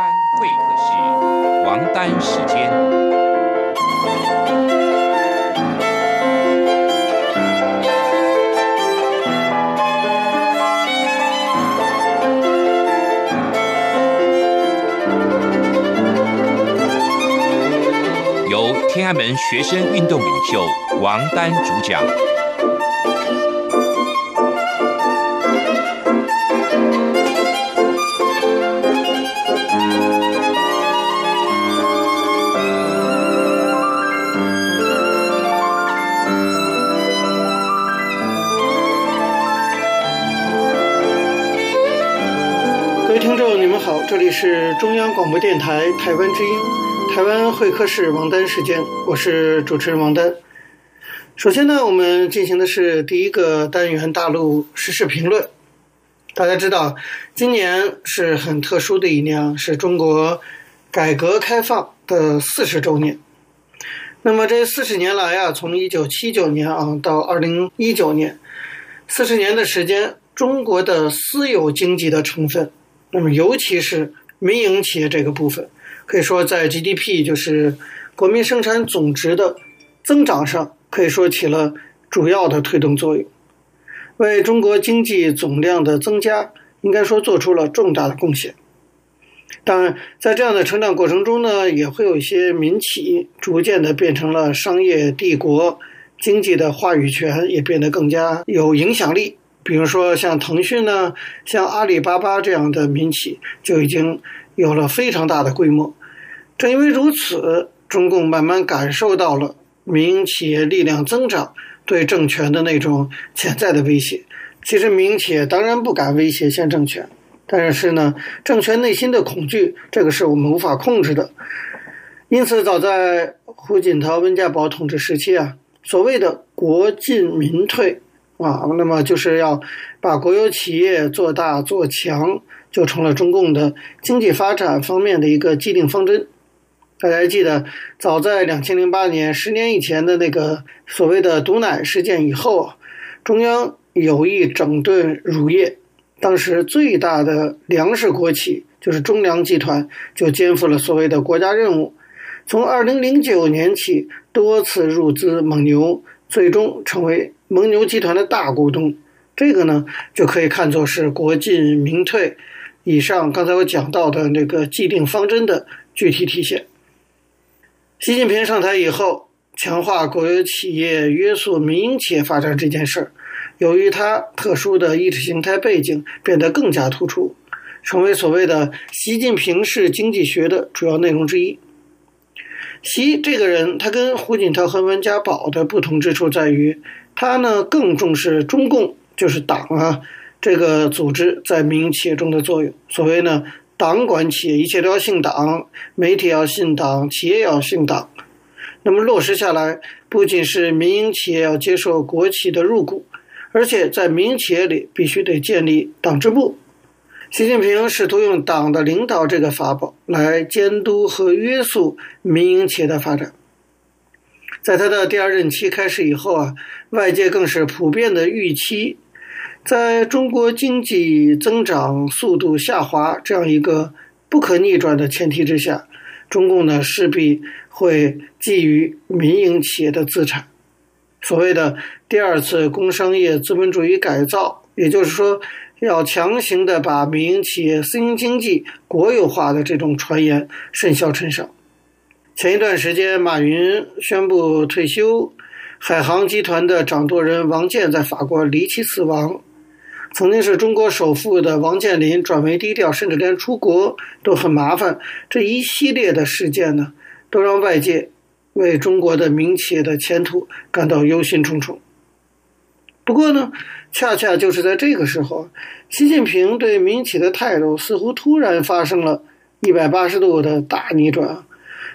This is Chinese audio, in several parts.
湾会客室，王丹时间。由天安门学生运动领袖王丹主讲。这里是中央广播电台台湾之音，台湾会客室王丹时间，我是主持人王丹。首先呢，我们进行的是第一个单元大陆时事评论。大家知道，今年是很特殊的一年，是中国改革开放的四十周年。那么这四十年来啊，从一九七九年啊到二零一九年，四十年的时间，中国的私有经济的成分。那么，尤其是民营企业这个部分，可以说在 GDP，就是国民生产总值的增长上，可以说起了主要的推动作用，为中国经济总量的增加，应该说做出了重大的贡献。当然，在这样的成长过程中呢，也会有一些民企逐渐的变成了商业帝国，经济的话语权也变得更加有影响力。比如说，像腾讯呢，像阿里巴巴这样的民企就已经有了非常大的规模。正因为如此，中共慢慢感受到了民营企业力量增长对政权的那种潜在的威胁。其实，民营企业当然不敢威胁现政权，但是呢，政权内心的恐惧，这个是我们无法控制的。因此，早在胡锦涛、温家宝统治时期啊，所谓的“国进民退”。啊，那么就是要把国有企业做大做强，就成了中共的经济发展方面的一个既定方针。大家记得，早在两千零八年，十年以前的那个所谓的毒奶事件以后，中央有意整顿乳业，当时最大的粮食国企就是中粮集团，就肩负了所谓的国家任务，从二零零九年起多次入资蒙牛，最终成为。蒙牛集团的大股东，这个呢就可以看作是国进民退以上刚才我讲到的那个既定方针的具体体现。习近平上台以后，强化国有企业、约束民营企业发展这件事儿，由于他特殊的意识形态背景，变得更加突出，成为所谓的习近平式经济学的主要内容之一。习这个人，他跟胡锦涛和温家宝的不同之处在于。他呢更重视中共，就是党啊这个组织在民营企业中的作用。所谓呢，党管企业，一切都要信党，媒体要信党，企业要信党。那么落实下来，不仅是民营企业要接受国企的入股，而且在民营企业里必须得建立党支部。习近平试图用党的领导这个法宝来监督和约束民营企业的发展。在他的第二任期开始以后啊，外界更是普遍的预期，在中国经济增长速度下滑这样一个不可逆转的前提之下，中共呢势必会觊觎民营企业的资产。所谓的第二次工商业资本主义改造，也就是说，要强行的把民营企业、私营经济国有化的这种传言甚嚣尘上。前一段时间，马云宣布退休，海航集团的掌舵人王健在法国离奇死亡。曾经是中国首富的王健林转为低调，甚至连出国都很麻烦。这一系列的事件呢，都让外界为中国的民企的前途感到忧心忡忡。不过呢，恰恰就是在这个时候，习近平对民企的态度似乎突然发生了一百八十度的大逆转。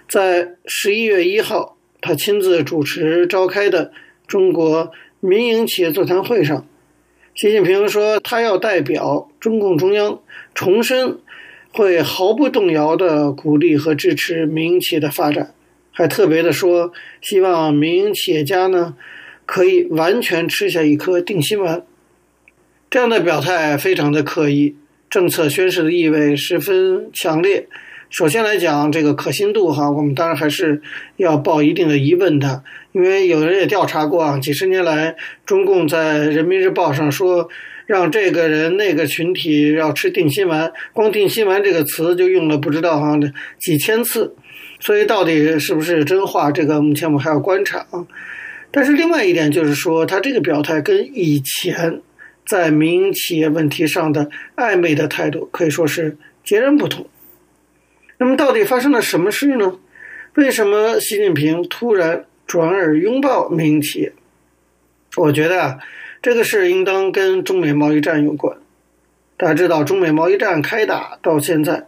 在十一月一号，他亲自主持召开的中国民营企业座谈会上，习近平说，他要代表中共中央重申会毫不动摇地鼓励和支持民营企业的发展，还特别的说，希望民营企业家呢可以完全吃下一颗定心丸。这样的表态非常的刻意，政策宣示的意味十分强烈。首先来讲这个可信度哈，我们当然还是要抱一定的疑问的，因为有人也调查过啊，几十年来中共在人民日报上说让这个人那个群体要吃定心丸，光定心丸这个词就用了不知道哈几千次，所以到底是不是真话，这个目前我们还要观察啊。但是另外一点就是说，他这个表态跟以前在民营企业问题上的暧昧的态度可以说是截然不同。那么到底发生了什么事呢？为什么习近平突然转而拥抱民营企业？我觉得啊，这个事应当跟中美贸易战有关。大家知道，中美贸易战开打到现在，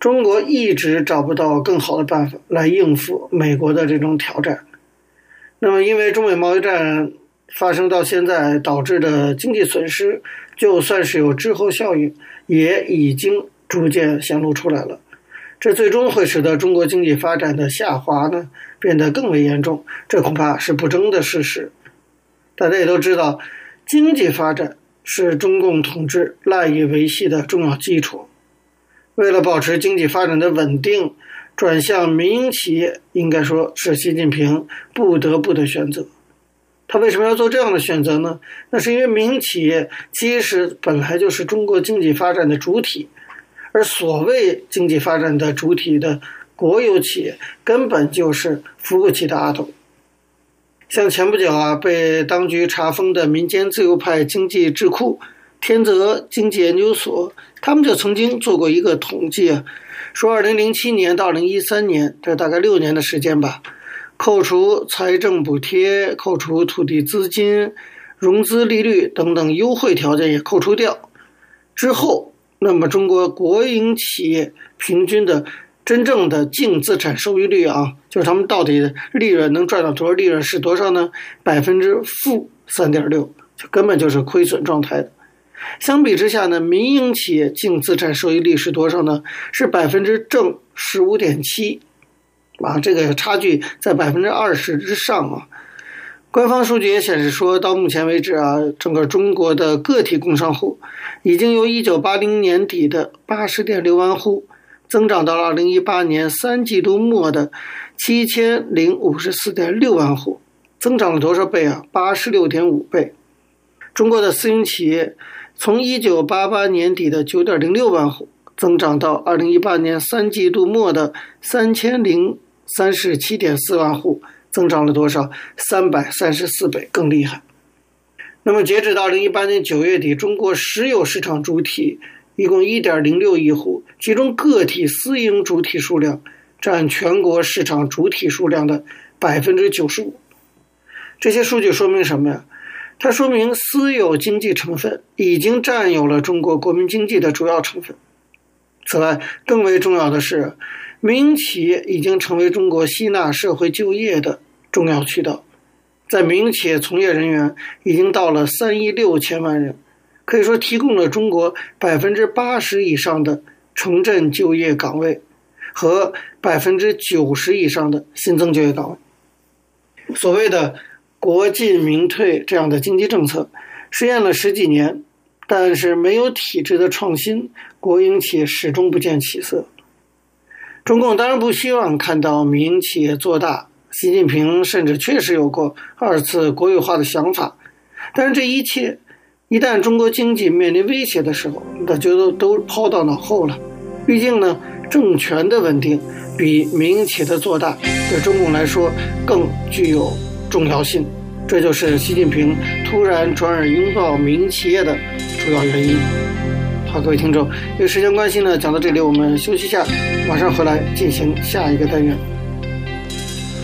中国一直找不到更好的办法来应付美国的这种挑战。那么，因为中美贸易战发生到现在导致的经济损失，就算是有滞后效应，也已经逐渐显露出来了。这最终会使得中国经济发展的下滑呢，变得更为严重，这恐怕是不争的事实。大家也都知道，经济发展是中共统治赖以维系的重要基础。为了保持经济发展的稳定，转向民营企业，应该说是习近平不得不的选择。他为什么要做这样的选择呢？那是因为民营企业其实本来就是中国经济发展的主体。而所谓经济发展的主体的国有企业，根本就是扶不起的阿斗。像前不久啊，被当局查封的民间自由派经济智库天泽经济研究所，他们就曾经做过一个统计啊，说二零零七年到二零一三年，这大概六年的时间吧，扣除财政补贴、扣除土地资金、融资利率等等优惠条件也扣除掉之后。那么，中国国营企业平均的真正的净资产收益率啊，就是他们到底利润能赚到多少利润是多少呢？百分之负三点六，就根本就是亏损状态的。相比之下呢，民营企业净资产收益率是多少呢？是百分之正十五点七，啊，这个差距在百分之二十之上啊。官方数据也显示说，到目前为止啊，整个中国的个体工商户已经由一九八零年底的八十点六万户，增长到了二零一八年三季度末的七千零五十四点六万户，增长了多少倍啊？八十六点五倍。中国的私营企业从一九八八年底的九点零六万户，增长到二零一八年三季度末的三千零三十七点四万户。增长了多少？三百三十四倍，更厉害。那么，截止到二零一八年九月底，中国实有市场主体一共一点零六亿户，其中个体私营主体数量占全国市场主体数量的百分之九十五。这些数据说明什么呀？它说明私有经济成分已经占有了中国国民经济的主要成分。此外，更为重要的是，民营企业已经成为中国吸纳社会就业的重要渠道，在民营企业从业人员已经到了三亿六千万人，可以说提供了中国百分之八十以上的城镇就业岗位和百分之九十以上的新增就业岗位。所谓的“国进民退”这样的经济政策实验了十几年，但是没有体制的创新，国营企业始终不见起色。中共当然不希望看到民营企业做大，习近平甚至确实有过二次国有化的想法。但是这一切，一旦中国经济面临威胁的时候，那就都都抛到脑后了。毕竟呢，政权的稳定比民营企业的做大对中共来说更具有重要性。这就是习近平突然转而拥抱民营企业的主要原因。好，各位听众，因为时间关系呢，讲到这里，我们休息一下，马上回来进行下一个单元。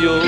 各位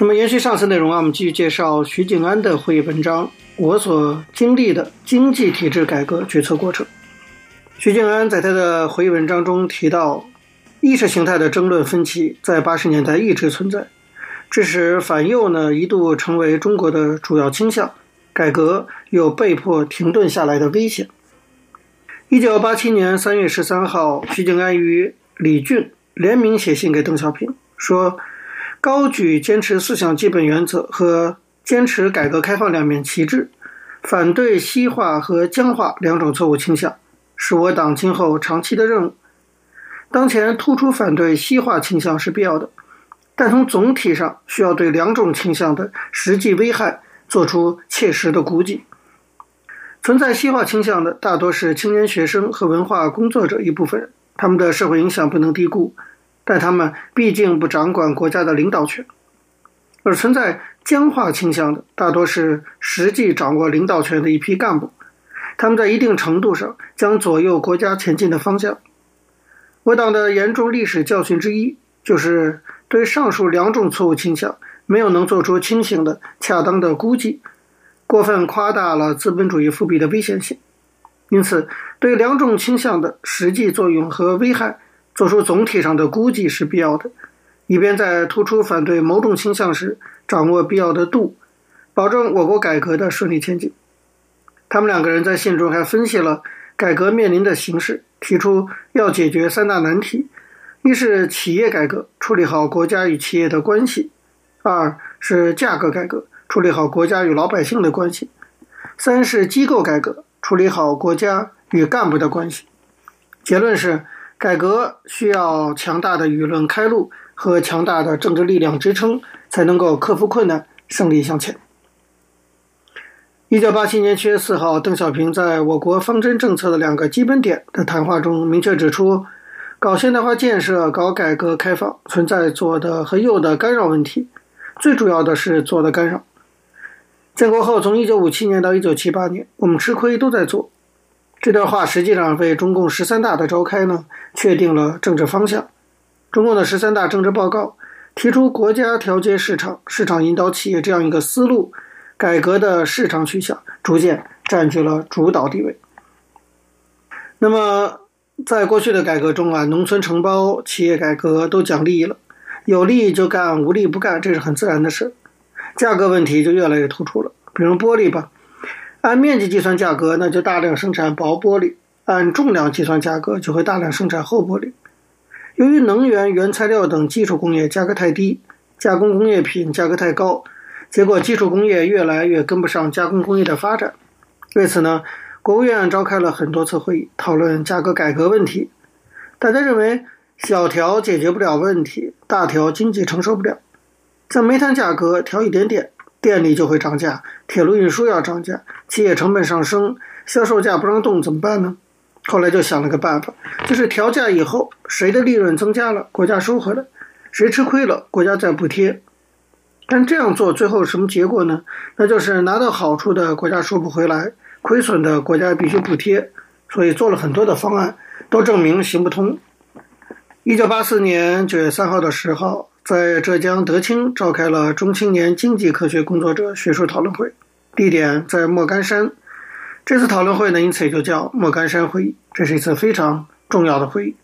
那么延续上次内容啊，我们继续介绍徐静安的会议文章。我所经历的经济体制改革决策过程。徐静安在他的回忆文章中提到，意识形态的争论分歧在八十年代一直存在，致使反右呢一度成为中国的主要倾向，改革又被迫停顿下来的危险。一九八七年三月十三号，徐静安与李俊联名写信给邓小平，说高举坚持四项基本原则和。坚持改革开放两面旗帜，反对西化和僵化两种错误倾向，是我党今后长期的任务。当前突出反对西化倾向是必要的，但从总体上需要对两种倾向的实际危害做出切实的估计。存在西化倾向的大多是青年学生和文化工作者一部分人，他们的社会影响不能低估，但他们毕竟不掌管国家的领导权。而存在僵化倾向的，大多是实际掌握领导权的一批干部，他们在一定程度上将左右国家前进的方向。我党的严重历史教训之一，就是对上述两种错误倾向没有能做出清醒的、恰当的估计，过分夸大了资本主义复辟的危险性。因此，对两种倾向的实际作用和危害做出总体上的估计是必要的。以便在突出反对某种倾向时掌握必要的度，保证我国改革的顺利前进。他们两个人在信中还分析了改革面临的形势，提出要解决三大难题：一是企业改革，处理好国家与企业的关系；二是价格改革，处理好国家与老百姓的关系；三是机构改革，处理好国家与干部的关系。结论是，改革需要强大的舆论开路。和强大的政治力量支撑，才能够克服困难，胜利向前。一九八七年七月四号，邓小平在我国方针政策的两个基本点的谈话中，明确指出，搞现代化建设、搞改革开放存在左的和右的干扰问题，最主要的是左的干扰。建国后，从一九五七年到一九七八年，我们吃亏都在做。这段话实际上为中共十三大的召开呢，确定了政治方向。中共的十三大政治报告提出，国家调节市场，市场引导企业这样一个思路，改革的市场取向逐渐占据了主导地位。那么，在过去的改革中啊，农村承包、企业改革都讲利益了，有利就干，无利不干，这是很自然的事。价格问题就越来越突出了。比如玻璃吧，按面积计算价格，那就大量生产薄玻璃；按重量计算价格，就会大量生产厚玻璃。由于能源、原材料等基础工业价格太低，加工工业品价格太高，结果基础工业越来越跟不上加工工业的发展。为此呢，国务院召开了很多次会议，讨论价格改革问题。大家认为，小调解决不了问题，大调经济承受不了。像煤炭价格调一点点，电力就会涨价，铁路运输要涨价，企业成本上升，销售价不让动，怎么办呢？后来就想了个办法，就是调价以后，谁的利润增加了，国家收回来；谁吃亏了，国家再补贴。但这样做最后什么结果呢？那就是拿到好处的国家收不回来，亏损的国家必须补贴。所以做了很多的方案，都证明行不通。一九八四年九月三号到十号，在浙江德清召开了中青年经济科学工作者学术讨论会，地点在莫干山。这次讨论会呢，因此也就叫莫干山会议。这是一次非常重要的会议。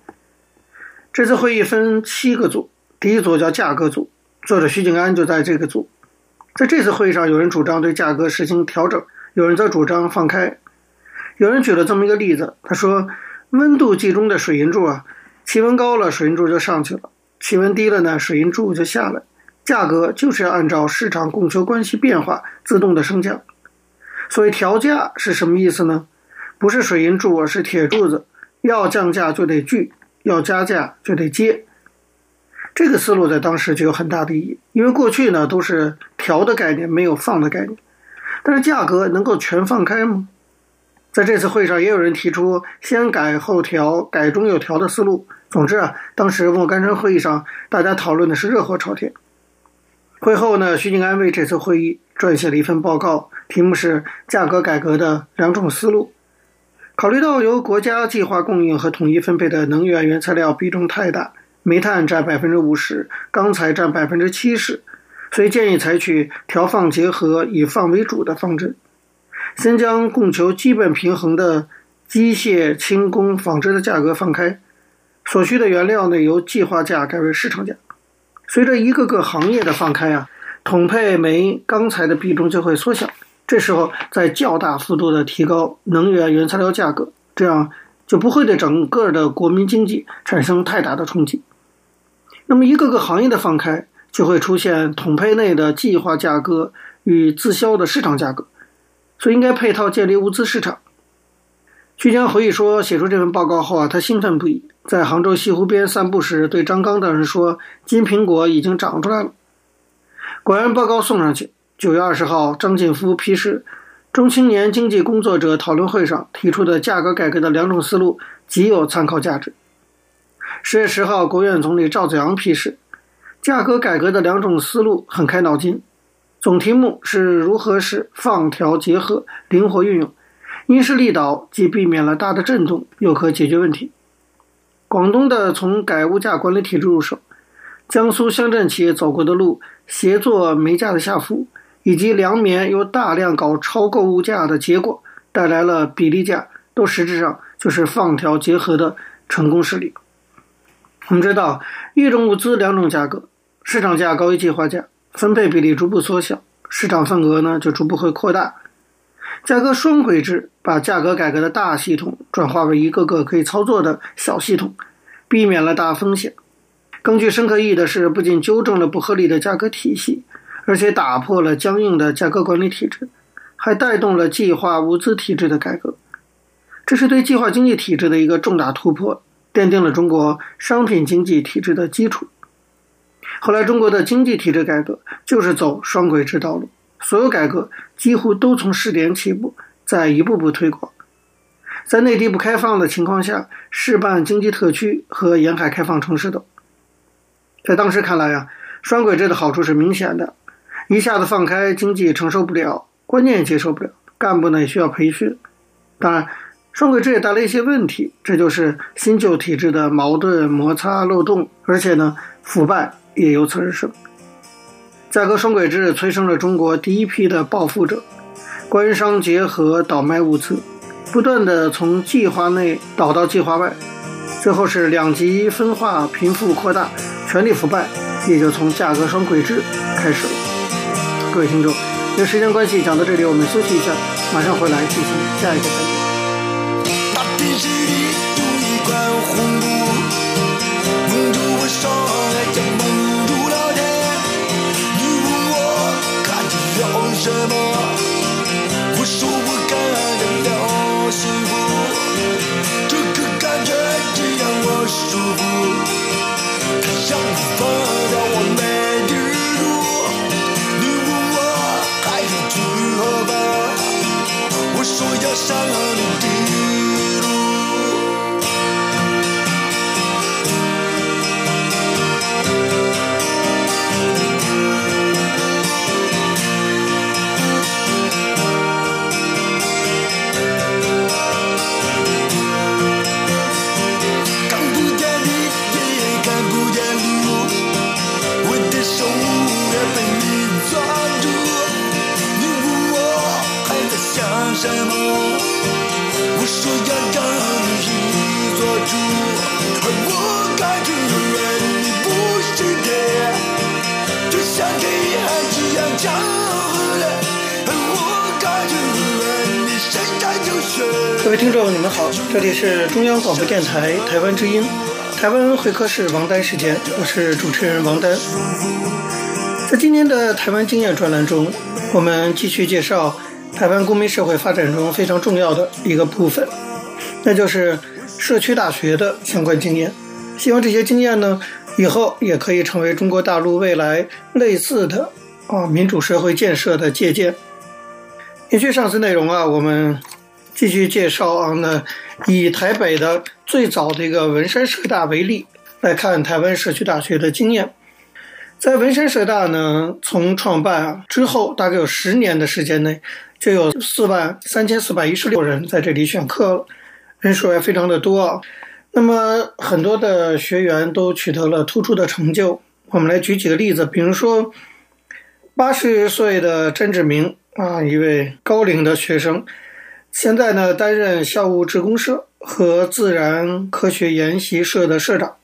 这次会议分七个组，第一组叫价格组，作者徐景安就在这个组。在这次会议上，有人主张对价格实行调整，有人则主张放开。有人举了这么一个例子，他说：温度计中的水银柱啊，气温高了，水银柱就上去了；气温低了呢，水银柱就下来。价格就是要按照市场供求关系变化自动的升降。所以调价是什么意思呢？不是水银柱，而是铁柱子。要降价就得锯，要加价就得接。这个思路在当时就有很大的意义，因为过去呢都是调的概念，没有放的概念。但是价格能够全放开吗？在这次会上，也有人提出先改后调、改中有调的思路。总之啊，当时莫干山会议上，大家讨论的是热火朝天。会后呢，徐景安为这次会议撰写了一份报告，题目是《价格改革的两种思路》。考虑到由国家计划供应和统一分配的能源原材料比重太大，煤炭占百分之五十，钢材占百分之七十，所以建议采取调放结合、以放为主的方针。先将供求基本平衡的机械、轻工、纺织的价格放开，所需的原料呢，由计划价改为市场价。随着一个个行业的放开啊，统配煤、钢材的比重就会缩小。这时候再较大幅度的提高能源原材料价格，这样就不会对整个的国民经济产生太大的冲击。那么一个个行业的放开，就会出现统配内的计划价格与自销的市场价格。所以应该配套建立物资市场。徐江回忆说，写出这份报告后啊，他兴奋不已，在杭州西湖边散步时，对张刚等人说：“金苹果已经长出来了。”果然，报告送上去，九月二十号，张锦夫批示，中青年经济工作者讨论会上提出的价格改革的两种思路极有参考价值。十月十号，国务院总理赵紫阳批示，价格改革的两种思路很开脑筋。总题目是如何使放调结合灵活运用，因势利导，既避免了大的震动，又可解决问题。广东的从改物价管理体制入手，江苏乡镇企业走过的路，协作煤价的下浮，以及粮棉又大量搞超购物价的结果，带来了比例价，都实质上就是放调结合的成功事例。我们知道，一种物资两种价格，市场价高于计划价。分配比例逐步缩小，市场份额呢就逐步会扩大。价格双轨制把价格改革的大系统转化为一个个可以操作的小系统，避免了大风险。更具深刻意义的是，不仅纠正了不合理的价格体系，而且打破了僵硬的价格管理体制，还带动了计划物资体制的改革。这是对计划经济体制的一个重大突破，奠定了中国商品经济体制的基础。后来，中国的经济体制改革就是走双轨制道路，所有改革几乎都从试点起步，再一步步推广。在内地不开放的情况下，试办经济特区和沿海开放城市等。在当时看来啊，双轨制的好处是明显的：一下子放开，经济承受不了，观念也接受不了，干部呢也需要培训。当然，双轨制也带来一些问题，这就是新旧体制的矛盾、摩擦、漏洞，而且呢，腐败。也由此而生。价格双轨制催生了中国第一批的暴富者，官商结合倒卖物资，不断地从计划内倒到计划外，最后是两极分化、贫富扩大、权力腐败，也就从价格双轨制开始了。各位听众，因为时间关系讲到这里，我们休息一下，马上回来进行下一个环节它让我放掉我没的。位听众，你们好，这里是中央广播电台台湾之音，台湾会客室王丹时间，我是主持人王丹。在今天的台湾经验专栏中，我们继续介绍台湾公民社会发展中非常重要的一个部分，那就是社区大学的相关经验。希望这些经验呢，以后也可以成为中国大陆未来类似的啊民主社会建设的借鉴。延续上次内容啊，我们。继续介绍啊，那以台北的最早的一个文山社大为例，来看台湾社区大学的经验。在文山社大呢，从创办啊之后，大概有十年的时间内，就有四万三千四百一十六人在这里选课，人数也非常的多啊。那么很多的学员都取得了突出的成就。我们来举几个例子，比如说八十岁的詹志明啊，一位高龄的学生。现在呢，担任校务志工社和自然科学研习社的社长。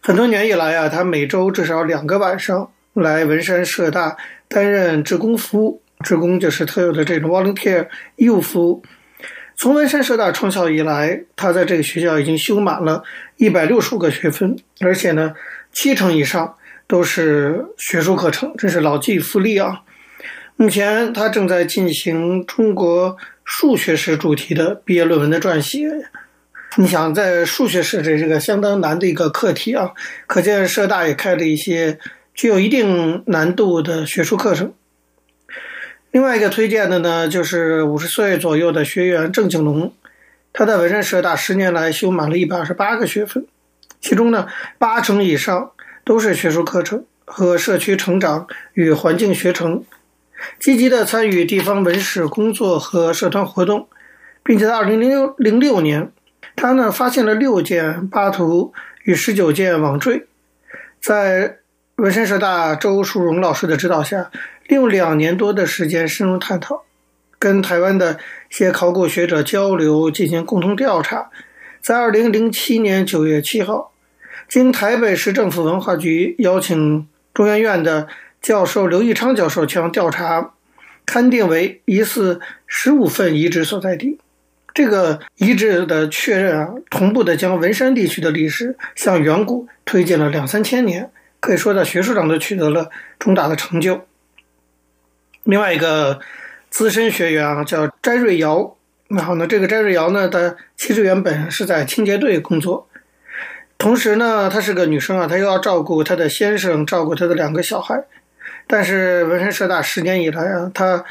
很多年以来啊，他每周至少两个晚上来文山社大担任志工服务。志工就是特有的这种 volunteer 义务服务。从文山社大创校以来，他在这个学校已经修满了一百六十五个学分，而且呢，七成以上都是学术课程，这是老骥伏枥啊。目前他正在进行中国。数学史主题的毕业论文的撰写，你想在数学史这这个相当难的一个课题啊，可见社大也开了一些具有一定难度的学术课程。另外一个推荐的呢，就是五十岁左右的学员郑景龙，他在文山社大十年来修满了一百二十八个学分，其中呢八成以上都是学术课程和社区成长与环境学程。积极地参与地方文史工作和社团活动，并且在二零零六零六年，他呢发现了六件巴图与十九件网坠，在文山社大周树荣老师的指导下，利用两年多的时间深入探讨，跟台湾的一些考古学者交流，进行共同调查，在二零零七年九月七号，经台北市政府文化局邀请中研院的。教授刘义昌教授将调查勘定为疑似十五份遗址所在地。这个遗址的确认啊，同步的将文山地区的历史向远古推进了两三千年，可以说在学术上都取得了重大的成就。另外一个资深学员啊，叫詹瑞瑶。然后呢，这个詹瑞瑶呢，她其实原本是在清洁队工作，同时呢，她是个女生啊，她又要照顾她的先生，照顾她的两个小孩。但是文山社大十年以来啊，他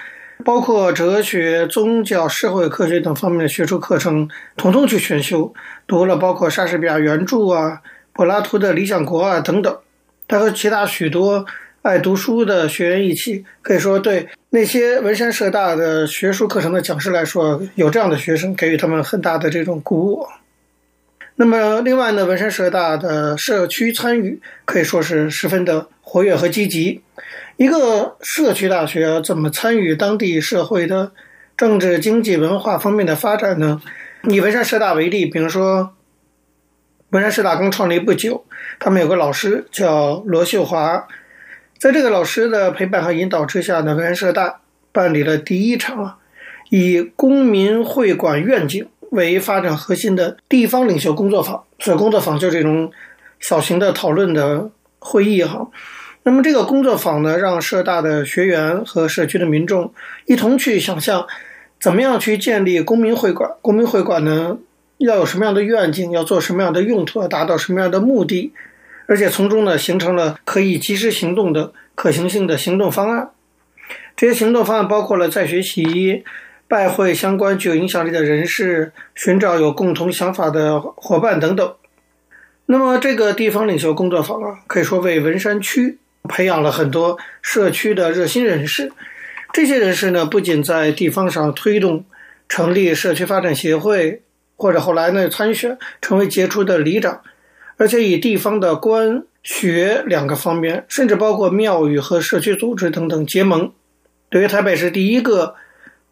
包括哲学、宗教、社会科学等方面的学术课程，统统去选修，读了包括莎士比亚原著啊、柏拉图的《理想国》啊等等。他和其他许多爱读书的学员一起，可以说对那些文山社大的学术课程的讲师来说，有这样的学生给予他们很大的这种鼓舞。那么，另外呢，文山社大的社区参与可以说是十分的活跃和积极。一个社区大学怎么参与当地社会的政治、经济、文化方面的发展呢？以文山社大为例，比如说文山社大刚创立不久，他们有个老师叫罗秀华，在这个老师的陪伴和引导之下呢，文山社大办理了第一场，以公民会馆愿景为发展核心的地方领袖工作坊。所以工作坊就是这种小型的讨论的会议哈。那么这个工作坊呢，让社大的学员和社区的民众一同去想象，怎么样去建立公民会馆。公民会馆呢，要有什么样的愿景，要做什么样的用途，要达到什么样的目的，而且从中呢，形成了可以及时行动的可行性的行动方案。这些行动方案包括了在学习、拜会相关具有影响力的人士、寻找有共同想法的伙伴等等。那么这个地方领袖工作坊啊，可以说为文山区。培养了很多社区的热心人士，这些人士呢，不仅在地方上推动成立社区发展协会，或者后来呢参选成为杰出的里长，而且以地方的官学两个方面，甚至包括庙宇和社区组织等等结盟。对于台北市第一个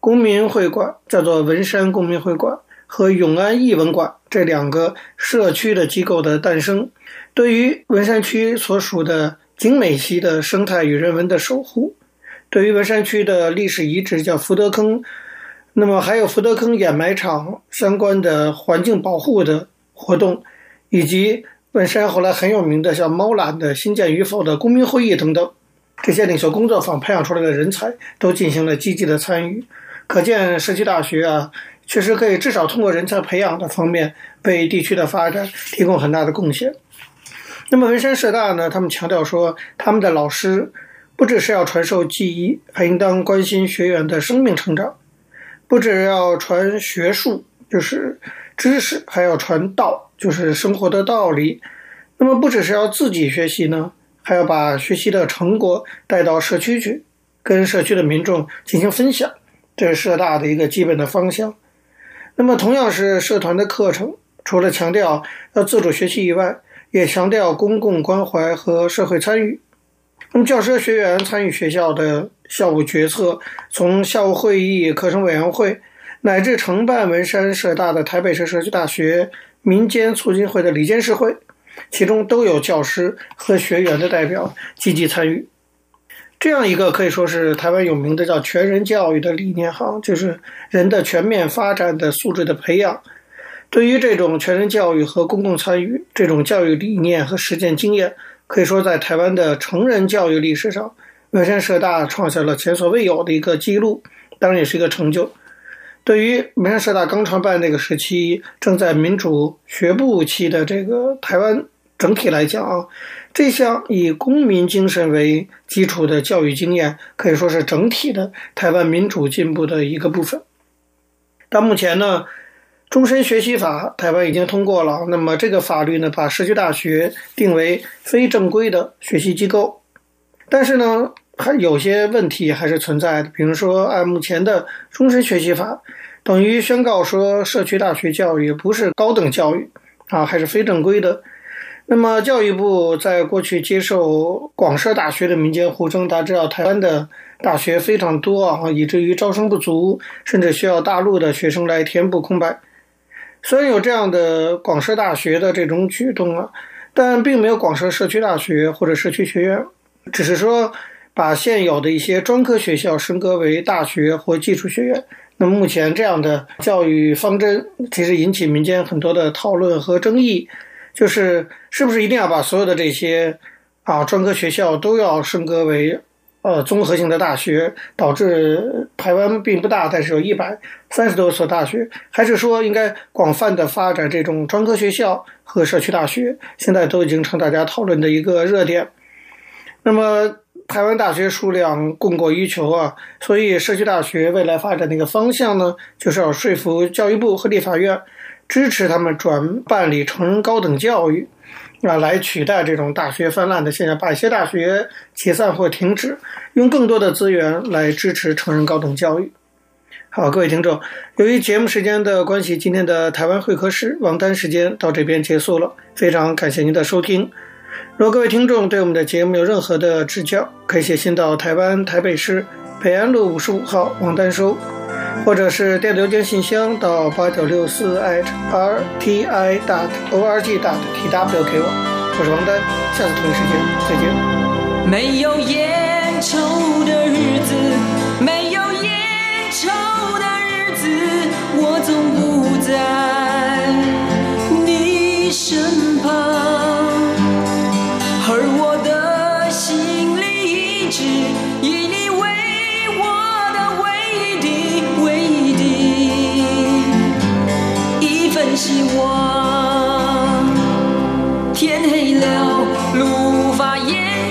公民会馆，叫做文山公民会馆和永安艺文馆这两个社区的机构的诞生，对于文山区所属的。景美溪的生态与人文的守护，对于文山区的历史遗址叫福德坑，那么还有福德坑掩埋场相关的环境保护的活动，以及文山后来很有名的像猫缆的新建与否的公民会议等等，这些领袖工作坊培养出来的人才都进行了积极的参与，可见社区大学啊，确实可以至少通过人才培养的方面，为地区的发展提供很大的贡献。那么文山社大呢，他们强调说，他们的老师不只是要传授技艺，还应当关心学员的生命成长。不只要传学术，就是知识，还要传道，就是生活的道理。那么，不只是要自己学习呢，还要把学习的成果带到社区去，跟社区的民众进行分享。这是社大的一个基本的方向。那么，同样是社团的课程，除了强调要自主学习以外，也强调公共关怀和社会参与。那么，教师学员参与学校的校务决策，从校务会议、课程委员会，乃至承办文山社大的台北市社区大学民间促进会的理监事会，其中都有教师和学员的代表积极参与。这样一个可以说是台湾有名的叫全人教育的理念，哈，就是人的全面发展的素质的培养。对于这种全人教育和公共参与这种教育理念和实践经验，可以说在台湾的成人教育历史上，文山社大创下了前所未有的一个记录，当然也是一个成就。对于文山社大刚创办那个时期，正在民主学步期的这个台湾整体来讲啊，这项以公民精神为基础的教育经验，可以说是整体的台湾民主进步的一个部分。到目前呢，终身学习法台湾已经通过了，那么这个法律呢，把社区大学定为非正规的学习机构。但是呢，还有些问题还是存在的，比如说按目前的终身学习法，等于宣告说社区大学教育不是高等教育啊，还是非正规的。那么教育部在过去接受广设大学的民间呼声，大家知道台湾的。大学非常多啊，以至于招生不足，甚至需要大陆的学生来填补空白。虽然有这样的广设大学的这种举动啊，但并没有广设社区大学或者社区学院，只是说把现有的一些专科学校升格为大学或技术学院。那么目前这样的教育方针，其实引起民间很多的讨论和争议，就是是不是一定要把所有的这些啊专科学校都要升格为。呃，综合性的大学导致台湾并不大，但是有一百三十多所大学，还是说应该广泛的发展这种专科学校和社区大学？现在都已经成大家讨论的一个热点。那么，台湾大学数量供过于求啊，所以社区大学未来发展的一个方向呢，就是要说服教育部和立法院支持他们转办理成人高等教育。啊，来取代这种大学泛滥的现象，把一些大学解散或停止，用更多的资源来支持成人高等教育。好，各位听众，由于节目时间的关系，今天的台湾会客室王丹时间到这边结束了。非常感谢您的收听。如果各位听众对我们的节目有任何的指教，可以写信到台湾台北市北安路五十五号王丹收。或者是电子邮件信箱到八九六四 at r t i dot o r g dot t w 给我，我是王丹，下次同一时间再见。没有烟抽的日子，没有烟抽的日子，我总不在